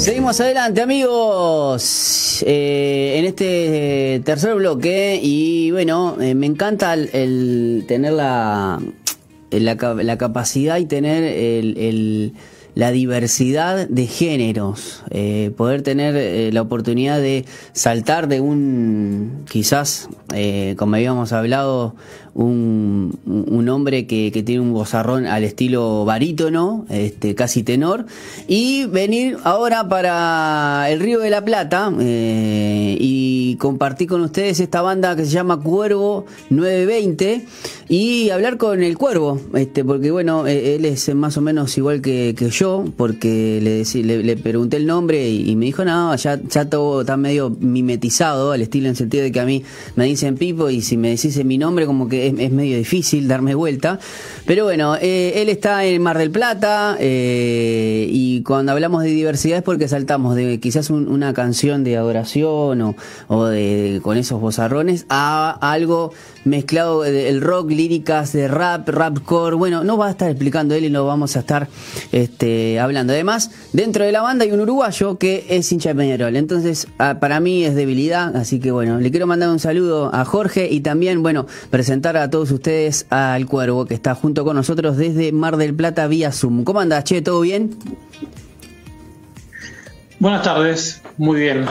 Seguimos adelante amigos. Eh, en este tercer bloque y bueno, eh, me encanta el, tener la, la, capacidad y tener el, la diversidad de géneros, eh, poder tener la oportunidad de saltar de un, quizás, como habíamos hablado, un, un hombre que, que, tiene un bozarrón al estilo barítono, este, casi tenor, y venir ahora para el Río de la Plata eh, y compartir con ustedes esta banda que se llama Cuervo 920 y hablar con el Cuervo, este, porque bueno, e, él es más o menos igual que, que yo, porque le, le, pregunté el nombre y, me dijo, no, ya, ya todo está medio mimetizado al estilo en sentido de que a mí me dicen Pipo y si me decís mi nombre como que es, medio difícil darme vuelta. Pero bueno, eh, él está en Mar del Plata eh, y cuando hablamos de diversidad es porque saltamos de quizás una canción de adoración o, de, con esos bozarrones a algo mezclado el rock, líricas de rap, rapcore. Bueno, no va a estar explicando él y lo vamos a estar este, hablando. Además, dentro de la banda hay un uruguayo que es hincha de Peñarol. Entonces, para mí es debilidad. Así que bueno, le quiero mandar un saludo a Jorge y también, bueno, presentar a todos ustedes al Cuervo que está junto con nosotros desde Mar del Plata vía Zoom. ¿Cómo andas, Che? ¿Todo bien? Buenas tardes, muy bien.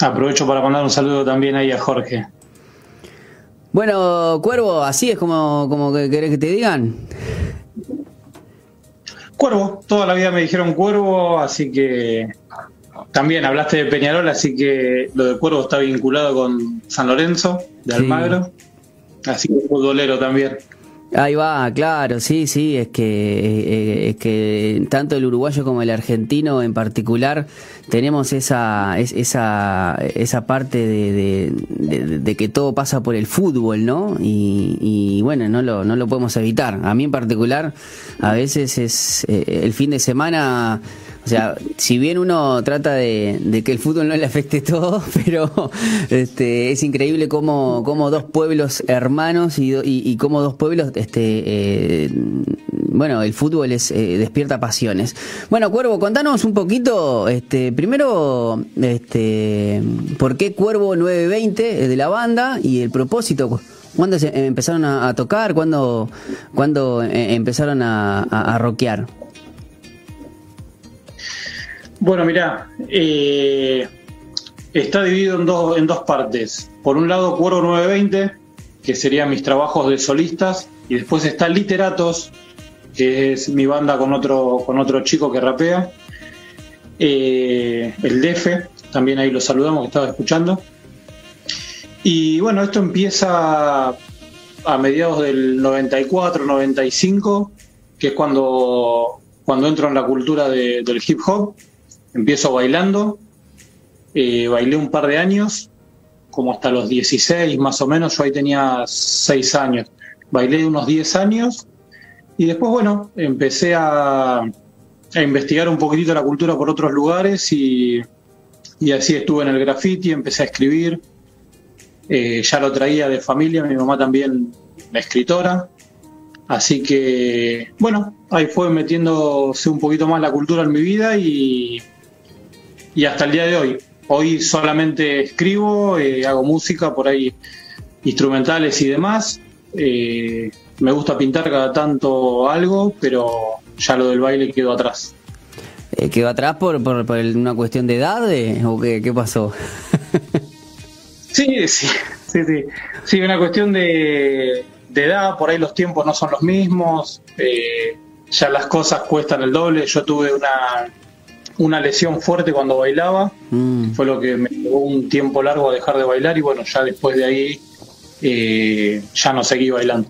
Aprovecho para mandar un saludo también ahí a Jorge. Bueno, Cuervo, así es como, como que querés que te digan. Cuervo, toda la vida me dijeron Cuervo, así que también hablaste de Peñarol, así que lo de Cuervo está vinculado con San Lorenzo de Almagro, así que futbolero también. Ahí va, claro, sí, sí, es que, eh, es que tanto el uruguayo como el argentino en particular tenemos esa, esa, esa parte de, de, que todo pasa por el fútbol, ¿no? Y, y, bueno, no lo, no lo podemos evitar. A mí en particular, a veces es eh, el fin de semana o sea, si bien uno trata de, que el fútbol no le afecte todo, pero este, es increíble cómo, cómo dos pueblos hermanos y, y, cómo dos pueblos, este, eh, bueno, el fútbol es, eh, despierta pasiones. Bueno, Cuervo, contanos un poquito, este, primero, este, por qué Cuervo 920 de la banda y el propósito. ¿Cuándo se empezaron a, tocar? ¿Cuándo, cuándo eh, empezaron a, a, a rockear? Bueno, mira, eh, está dividido en dos, en dos partes. Por un lado, Cuero 920, que serían mis trabajos de solistas, y después está Literatos, que es mi banda con otro, con otro chico que rapea. Eh, el DF, también ahí lo saludamos, que estaba escuchando. Y bueno, esto empieza a mediados del 94, 95, que es cuando, cuando entro en la cultura del hip hop empiezo bailando, eh, bailé un par de años, como hasta los 16 más o menos, yo ahí tenía 6 años, bailé unos 10 años y después, bueno, empecé a, a investigar un poquitito la cultura por otros lugares y, y así estuve en el graffiti, empecé a escribir, eh, ya lo traía de familia, mi mamá también escritora, así que bueno, ahí fue metiéndose un poquito más la cultura en mi vida y, y hasta el día de hoy. Hoy solamente escribo, eh, hago música por ahí, instrumentales y demás. Eh, me gusta pintar cada tanto algo, pero ya lo del baile quedó atrás. Eh, ¿Quedó atrás por, por, una cuestión de edad o qué, qué pasó? sí, sí, sí, sí. Sí, una cuestión de, de edad, por ahí los tiempos no son los mismos, ya las cosas cuestan el doble. Yo tuve una, una lesión fuerte cuando bailaba, mm. fue lo que me llevó un tiempo largo a dejar de bailar y bueno, ya después de ahí eh, ya no seguí bailando.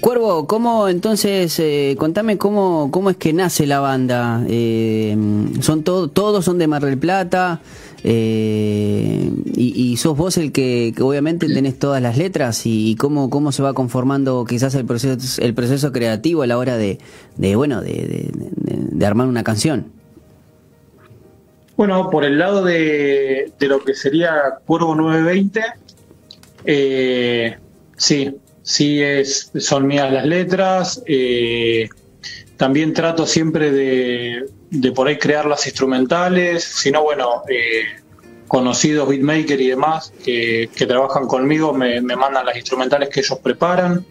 Cuervo, ¿cómo entonces, eh, contame cómo, cómo es que nace la banda? Eh, son todos son de Mar del Plata y, sos vos el que, obviamente tenés todas las letras y, cómo, cómo se va conformando quizás el proceso, el proceso creativo a la hora de, de bueno, de, de armar una canción. Bueno, por el lado de, lo que sería Cuervo 920, eh, sí, sí es, son mías las letras. Eh, también trato siempre de, de por ahí crear las instrumentales, sino bueno, eh, conocidos beatmakers y demás que, trabajan conmigo me, mandan las instrumentales que ellos preparan.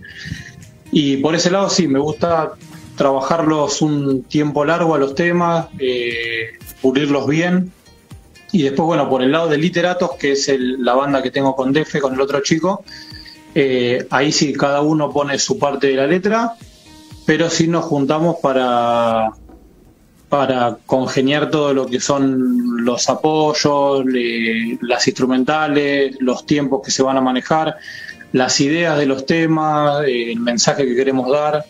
Y por ese lado sí, me gusta trabajarlos un tiempo largo a los temas, eh, pulirlos bien. Y después, bueno, por el lado de Literatos, que es la banda que tengo con Defe, con el otro chico, eh, ahí sí cada uno pone su parte de la letra, pero sí nos juntamos para, para congeniar todo lo que son los apoyos, las instrumentales, los tiempos que se van a manejar, las ideas de los temas, el mensaje que queremos dar.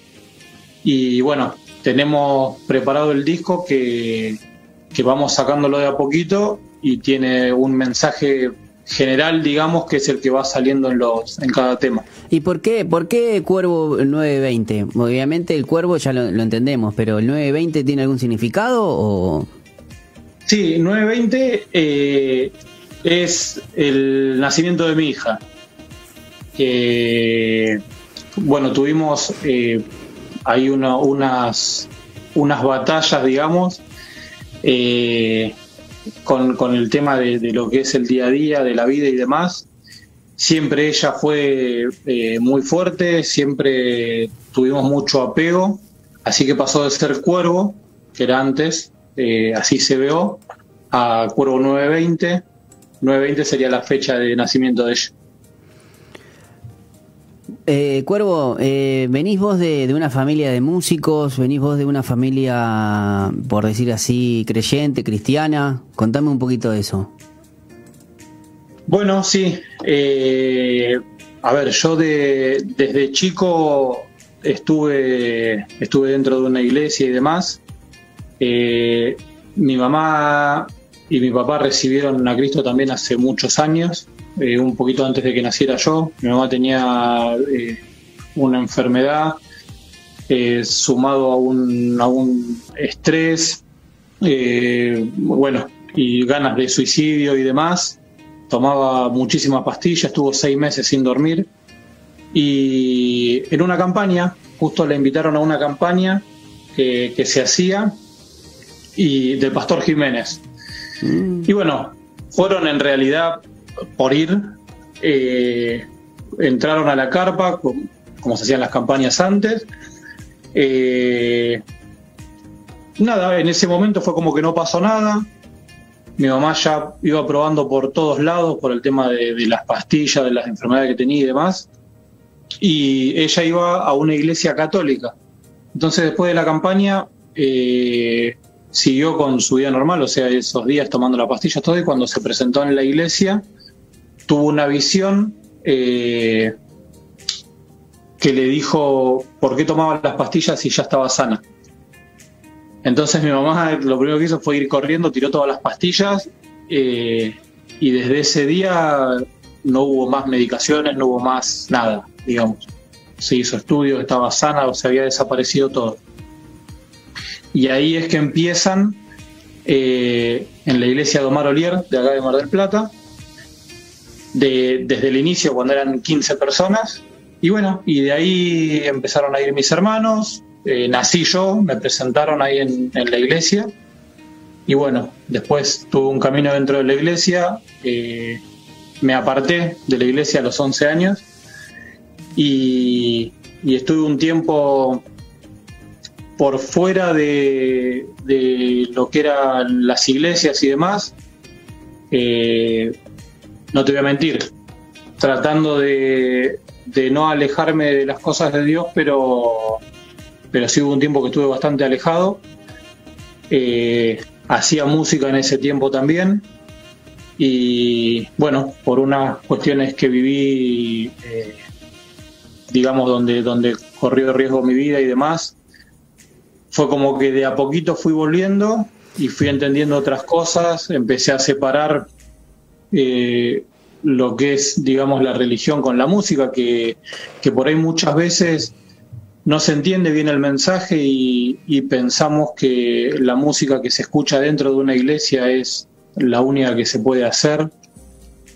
Y bueno, tenemos preparado el disco que, que vamos sacándolo de a poquito y tiene un mensaje general, digamos, que es el que va saliendo en los en cada tema. ¿Y por qué, por qué Cuervo 920? Obviamente el Cuervo ya lo, entendemos, pero ¿el 920 tiene algún significado o...? Sí, 920 eh, es el nacimiento de mi hija. bueno, tuvimos eh, ahí unas, unas batallas, digamos, eh, con, el tema de, lo que es el día a día, de la vida y demás. Siempre ella fue eh, muy fuerte, siempre tuvimos mucho apego, así que pasó de ser cuervo, que era antes, eh, así se veo, a cuervo 920. 920 sería la fecha de nacimiento de ella. Eh, Cuervo, eh, venís vos de, una familia de músicos, venís vos de una familia, por decir así, creyente, cristiana. Contame un poquito de eso. Bueno, sí. Eh, a ver, yo de, desde chico estuve, estuve dentro de una iglesia y demás. mi mamá y mi papá recibieron a Cristo también hace muchos años. Eh, un poquito antes de que naciera yo. Mi mamá tenía eh, una enfermedad eh, sumado a un, a un estrés, bueno, y ganas de suicidio y demás. Tomaba muchísimas pastillas, estuvo seis meses sin dormir. Y en una campaña, justo le invitaron a una campaña que, que se hacía y del pastor Jiménez. Mm. Y bueno, fueron en realidad por ir, eh, entraron a la carpa, como se hacían las campañas antes. Eh, nada, en ese momento fue como que no pasó nada. Mi mamá ya iba probando por todos lados por el tema de, las pastillas, de las enfermedades que tenía y demás. Y ella iba a una iglesia católica. Entonces después de la campaña eh, siguió con su vida normal, o sea, esos días tomando la pastilla todo y cuando se presentó en la iglesia tuvo una visión eh, que le dijo por qué tomaba las pastillas si ya estaba sana. Entonces mi mamá lo primero que hizo fue ir corriendo, tiró todas las pastillas eh, y desde ese día no hubo más medicaciones, no hubo más nada, digamos. Se hizo estudio, estaba sana, o se había desaparecido todo. Y ahí es que empiezan eh, en la iglesia de Omar Olier, de acá de Mar del Plata, desde el inicio cuando eran 15 personas. Y bueno, y de ahí empezaron a ir mis hermanos, eh, nací yo, me presentaron ahí en, la iglesia. Y bueno, después tuve un camino dentro de la iglesia, eh, me aparté de la iglesia a los 11 años y, estuve un tiempo por fuera de, lo que eran las iglesias y demás, eh, no te voy a mentir, tratando de, no alejarme de las cosas de Dios, pero, pero sí hubo un tiempo que estuve bastante alejado. Eh, hacía música en ese tiempo también. Y bueno, por unas cuestiones que viví, eh, digamos, donde, donde corrió riesgo mi vida y demás, fue como que de a poquito fui volviendo y fui entendiendo otras cosas, empecé a separar eh, lo que es, digamos, la religión con la música, que, por ahí muchas veces no se entiende bien el mensaje y, pensamos que la música que se escucha dentro de una iglesia es la única que se puede hacer.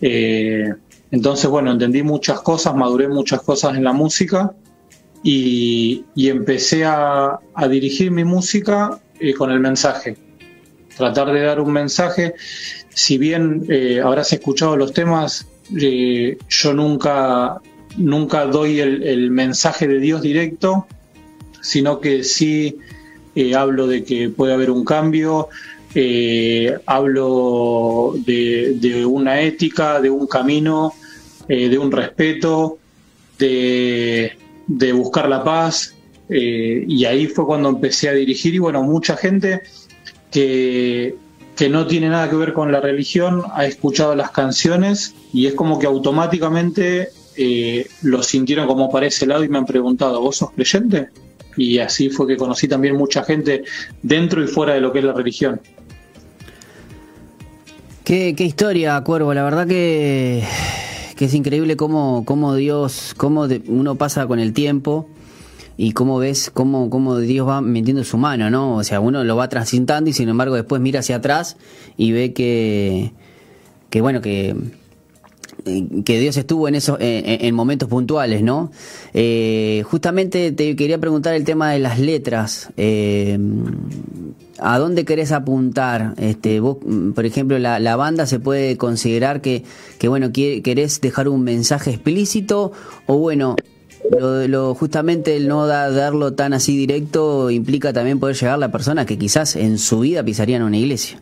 Eh, entonces, bueno, entendí muchas cosas, maduré muchas cosas en la música y, empecé a, dirigir mi música eh, con el mensaje. Tratar de dar un mensaje. Si bien eh, habrás escuchado los temas, yo nunca, nunca doy el, mensaje de Dios directo, sino que sí hablo de que puede haber un cambio, hablo de, una ética, de un camino, de un respeto, de, de buscar la paz, eh, y ahí fue cuando empecé a dirigir y bueno, mucha gente que, que no tiene nada que ver con la religión ha escuchado las canciones y es como que automáticamente eh, lo sintieron como para ese lado y me han preguntado, ¿vos sos creyente? Y así fue que conocí también mucha gente dentro y fuera de lo que es la religión. Qué, qué historia, Cuervo, la verdad que, que es increíble cómo, cómo Dios, cómo uno pasa con el tiempo y cómo ves cómo, cómo Dios va metiendo su mano, ¿no? O sea, uno lo va transitando y sin embargo después mira hacia atrás y ve que, que bueno, que que Dios estuvo en esos en, momentos puntuales, ¿no? Eh, justamente te quería preguntar el tema de las letras. Eh, ¿A dónde querés apuntar? Este, vos, por ejemplo, la, la banda se puede considerar que, que bueno, querés dejar un mensaje explícito o bueno, lo, justamente el no darlo tan así directo implica también poder llegar a la persona que quizás en su vida pisarían una iglesia.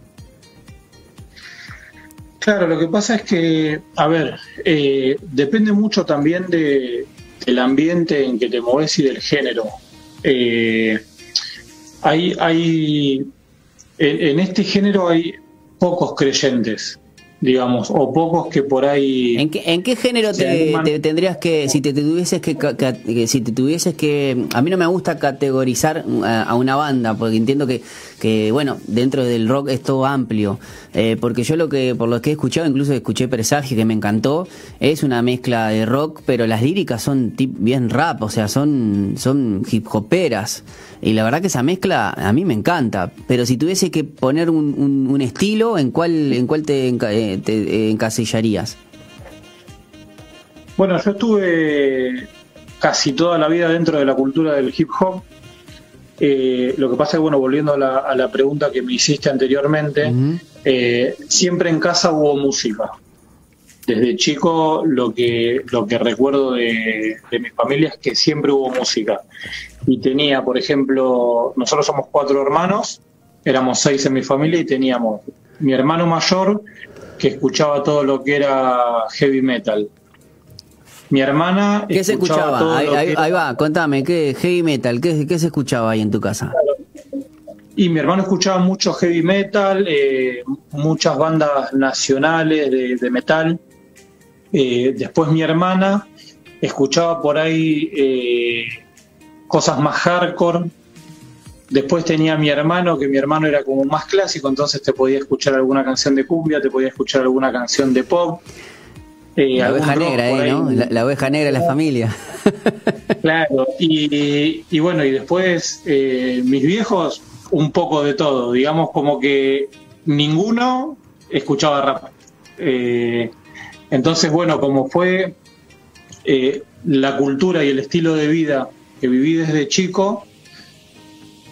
Claro, lo que pasa es que, a ver, eh, depende mucho también de, del ambiente en que te mueves y del género. Eh, hay, hay en, este género hay pocos creyentes digamos, o pocos que por ahí... ¿En qué, en qué género te, tendrías que, si te, tuvieses que, si te tuvieses que, a mí no me gusta categorizar a, una banda, porque entiendo que, que, bueno, dentro del rock es todo amplio, eh, porque yo lo que, por lo que he escuchado, incluso escuché Presagio, que me encantó, es una mezcla de rock, pero las líricas son bien rap, o sea, son, son hip hoperas. Y la verdad que esa mezcla a mí me encanta. Pero si tuviese que poner un, un, estilo, ¿en cuál, en cuál te, eh, te encasillarías? Bueno, yo estuve casi toda la vida dentro de la cultura del hip hop. Eh, lo que pasa es que, bueno, volviendo a la, a la pregunta que me hiciste anteriormente, eh, siempre en casa hubo música. Desde chico lo que, lo que recuerdo de, de mi familia es que siempre hubo música y tenía, por ejemplo, nosotros somos cuatro hermanos, éramos seis en mi familia y teníamos mi hermano mayor que escuchaba todo lo que era heavy metal. Mi hermana... ¿Qué se escuchaba? Ahí, va, contame, ¿qué heavy metal? ¿Qué, ¿Qué, se escuchaba ahí en tu casa? Y mi hermano escuchaba mucho heavy metal, eh, muchas bandas nacionales de, metal. Eh, después mi hermana escuchaba por ahí eh, cosas más hardcore. Después tenía mi hermano, que mi hermano era como más clásico, entonces te podía escuchar alguna canción de cumbia, te podía escuchar alguna canción de pop. Eh, la oveja negra, eh, ¿no? La, oveja negra de la familia. Claro, y, bueno, y después eh, mis viejos, un poco de todo, digamos como que ninguno escuchaba rap. entonces, bueno, como fue la cultura y el estilo de vida que viví desde chico,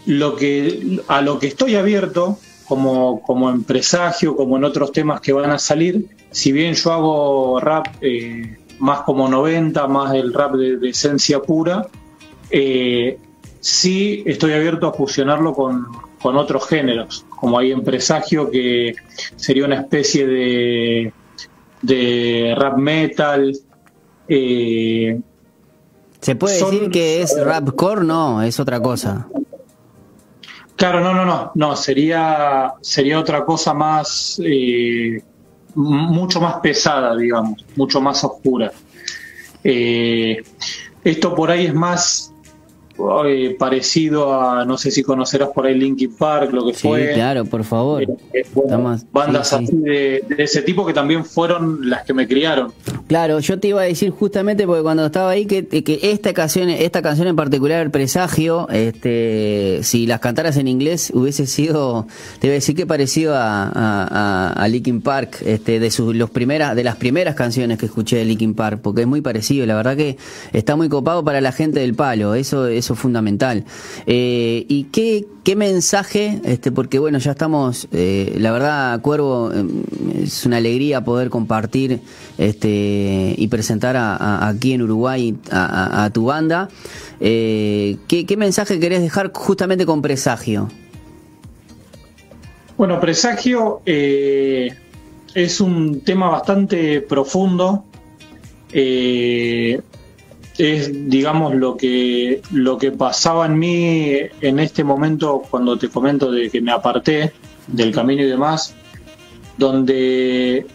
lo que, a lo que estoy abierto como, como en como en otros temas que van a salir, si bien yo hago rap eh, más como 90, más el rap de, esencia pura, eh, sí estoy abierto a fusionarlo con, con, otros géneros, como hay en presagio que sería una especie de, de rap metal. Eh, ¿Se puede decir que es rapcore? No, es otra cosa. Claro, no, no, no, no, sería, sería otra cosa más, eh, mucho más pesada, digamos, mucho más oscura. Eh, esto por ahí es más eh, parecido a, no sé si conocerás por ahí Linkin Park, lo que sí, fue. claro, por favor. bandas así de, ese tipo que también fueron las que me criaron. Claro, yo te iba a decir justamente porque cuando estaba ahí que, que esta canción, esta canción en particular, el presagio, este, si las cantaras en inglés hubiese sido, te iba a decir que parecido a, a, Linkin Park, este, de sus los primeras, de las primeras canciones que escuché de Linkin Park, porque es muy parecido. La verdad que está muy copado para la gente del palo, eso, eso es fundamental. Eh, y qué, qué mensaje, este, porque bueno, ya estamos, eh, la verdad, Cuervo, eh, es una alegría poder compartir este, y presentar aquí en Uruguay a, tu banda. Eh, ¿qué, mensaje querés dejar justamente con Presagio? Bueno, Presagio eh, es un tema bastante profundo. Es, digamos, lo que, lo que pasaba en mí en este momento cuando te comento de que me aparté del camino y demás, donde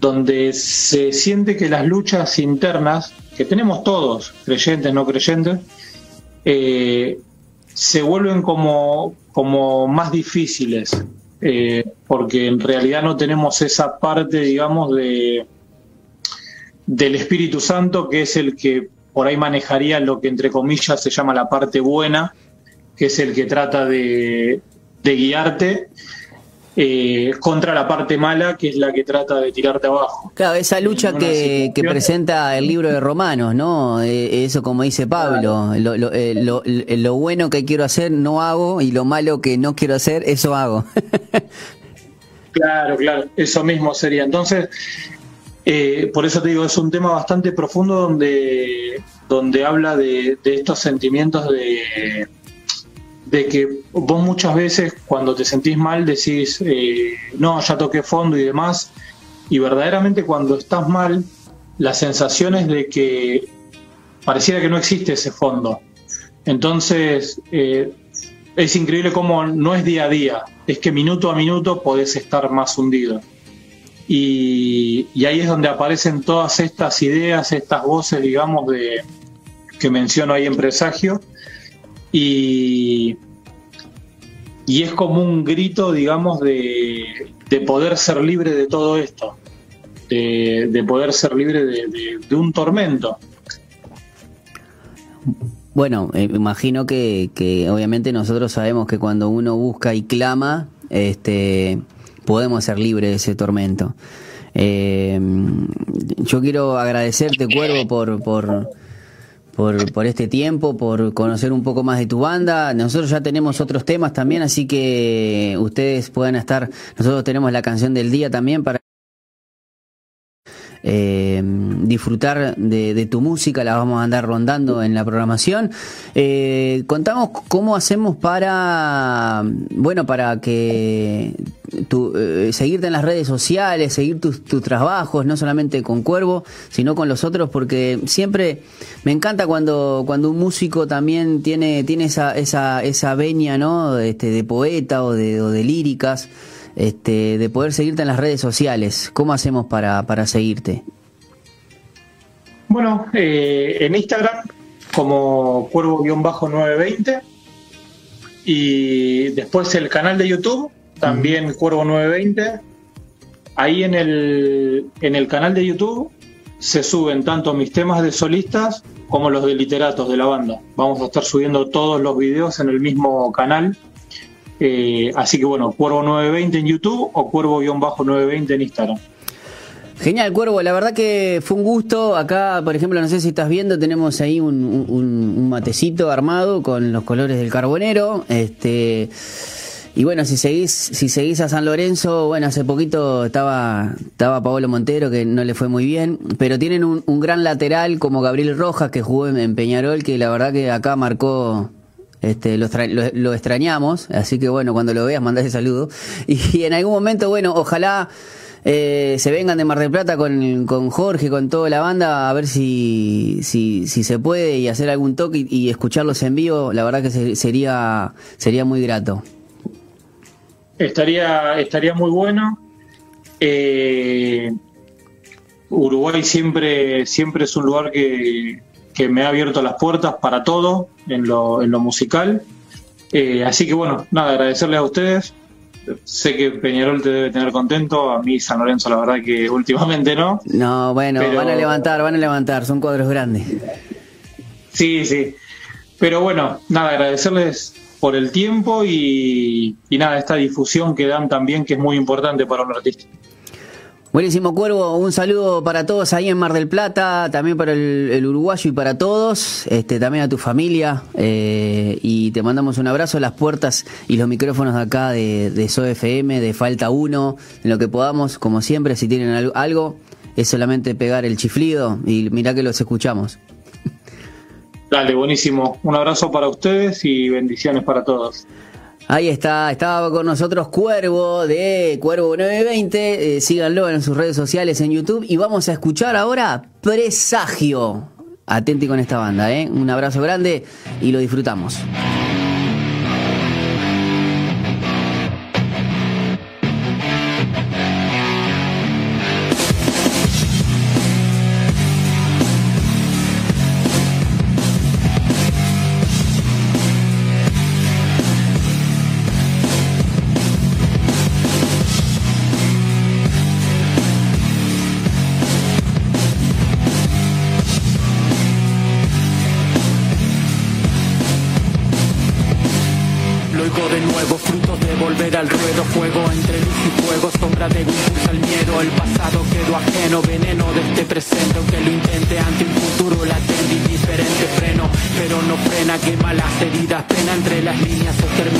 donde se siente que las luchas internas, que tenemos todos, creyentes, no creyentes, eh, se vuelven como, como más difíciles, eh, porque en realidad no tenemos esa parte, digamos, de del Espíritu Santo, que es el que por ahí manejaría lo que entre comillas se llama la parte buena, que es el que trata de, de guiarte eh, contra la parte mala, que es la que trata de tirarte abajo. Claro, esa lucha que, presenta el libro de Romanos, ¿no? Eh, eso como dice Pablo, lo, lo, eh, lo, lo, bueno que quiero hacer no hago y lo malo que no quiero hacer, eso hago. claro, claro, eso mismo sería. Entonces, por eso te digo, es un tema bastante profundo donde, donde habla de estos sentimientos de de que vos muchas veces cuando te sentís mal decís, eh, no, ya toqué fondo y demás, y verdaderamente cuando estás mal, la sensación es de que pareciera que no existe ese fondo. Entonces, eh, es increíble cómo no es día a día, es que minuto a minuto podés estar más hundido. Y, ahí es donde aparecen todas estas ideas, estas voces, digamos, de, que menciono ahí en Presagio, y, y es como un grito, digamos, de, poder ser libre de todo esto, de, poder ser libre de, un tormento. Bueno, eh, imagino que, obviamente nosotros sabemos que cuando uno busca y clama, este, podemos ser libres de ese tormento. Eh, yo quiero agradecerte, Cuervo, por, por, por, por este tiempo, por conocer un poco más de tu banda. Nosotros ya tenemos otros temas también, así que ustedes puedan estar, nosotros tenemos la canción del día también para eh, disfrutar de, tu música, la vamos a andar rondando en la programación. Eh, contamos cómo hacemos para, bueno, para que tu, eh, seguirte en las redes sociales, seguir tus, trabajos, no solamente con Cuervo, sino con los otros, porque siempre me encanta cuando, cuando un músico también tiene, tiene esa, esa, esa veña, ¿no? Este, de poeta o de, o de líricas este, de poder seguirte en las redes sociales. ¿Cómo hacemos para, para seguirte? Bueno, eh, en Instagram como cuervo-920 y después el canal de YouTube, también Cuervo920. Ahí en el, en el canal de YouTube se suben tanto mis temas de solistas como los de literatos de la banda. Vamos a estar subiendo todos los videos en el mismo canal eh, así que bueno, Cuervo 920 en YouTube o Cuervo-920 en Instagram. Genial, Cuervo. La verdad que fue un gusto. Acá, por ejemplo, no sé si estás viendo, tenemos ahí un, matecito armado con los colores del carbonero. Este. Y bueno, si seguís, si seguís a San Lorenzo, bueno, hace poquito estaba, estaba Paolo Montero, que no le fue muy bien, pero tienen un, gran lateral como Gabriel Rojas, que jugó en Peñarol, que la verdad que acá marcó, este, lo, lo, extrañamos, así que bueno, cuando lo veas, mandás el saludo. Y, en algún momento, bueno, ojalá eh, se vengan de Mar del Plata con, con, Jorge, con toda la banda, a ver si, si, se puede y hacer algún toque y, escucharlos en vivo. La verdad que sería, sería muy grato. Estaría, estaría muy bueno. Eh, Uruguay siempre, siempre es un lugar que, que me ha abierto las puertas para todo en lo, en lo musical. Eh, así que bueno, nada, agradecerle a ustedes sé que Peñarol te debe tener contento, a mí San Lorenzo la verdad que últimamente no. No, bueno, van a levantar, van a levantar, son cuadros grandes. Sí, sí. Pero bueno, nada, agradecerles por el tiempo y, y nada, esta difusión que dan también que es muy importante para un artista. Buenísimo, Cuervo. Un saludo para todos ahí en Mar del Plata, también para el, uruguayo y para todos, este, también a tu familia. Eh, y te mandamos un abrazo. Las puertas y los micrófonos de acá de, de SOFM, de Falta 1, en lo que podamos, como siempre, si tienen algo, es solamente pegar el chiflido y mirá que los escuchamos. Dale, buenísimo. Un abrazo para ustedes y bendiciones para todos. Ahí está, estaba con nosotros Cuervo de Cuervo 920. Eh, síganlo en sus redes sociales en YouTube. Y vamos a escuchar ahora Presagio. Atenti con esta banda, ¿eh? Un abrazo grande y lo disfrutamos.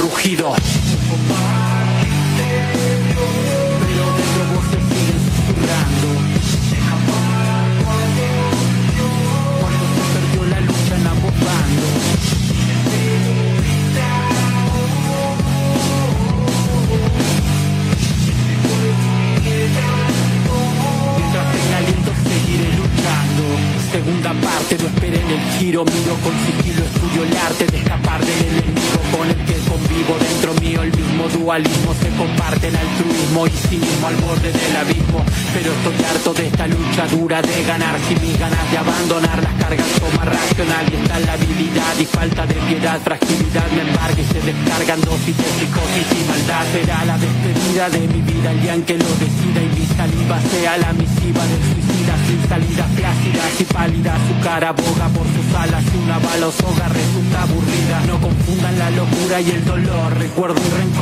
rugido. Pero dentro voces siguen susurrando cuando se perdió la lucha en ambos bandos segunda parte, no esperen el giro, miro con sigilo, estudio el arte se comparte el altruismo y cinismo al borde del abismo, pero estoy harto de esta lucha dura de ganar, sin mis ganas de abandonar las cargas toma racional y está la habilidad y falta de piedad, fragilidad me embarga y se descargan dosis de psicosis y maldad, será la despedida de mi vida el día en que lo decida y mi saliva sea la misiva del suicida sin salida plácidas y su cara boga por sus alas una bala o soga resulta aburrida. No confundan la locura y el dolor, recuerdo y rencor.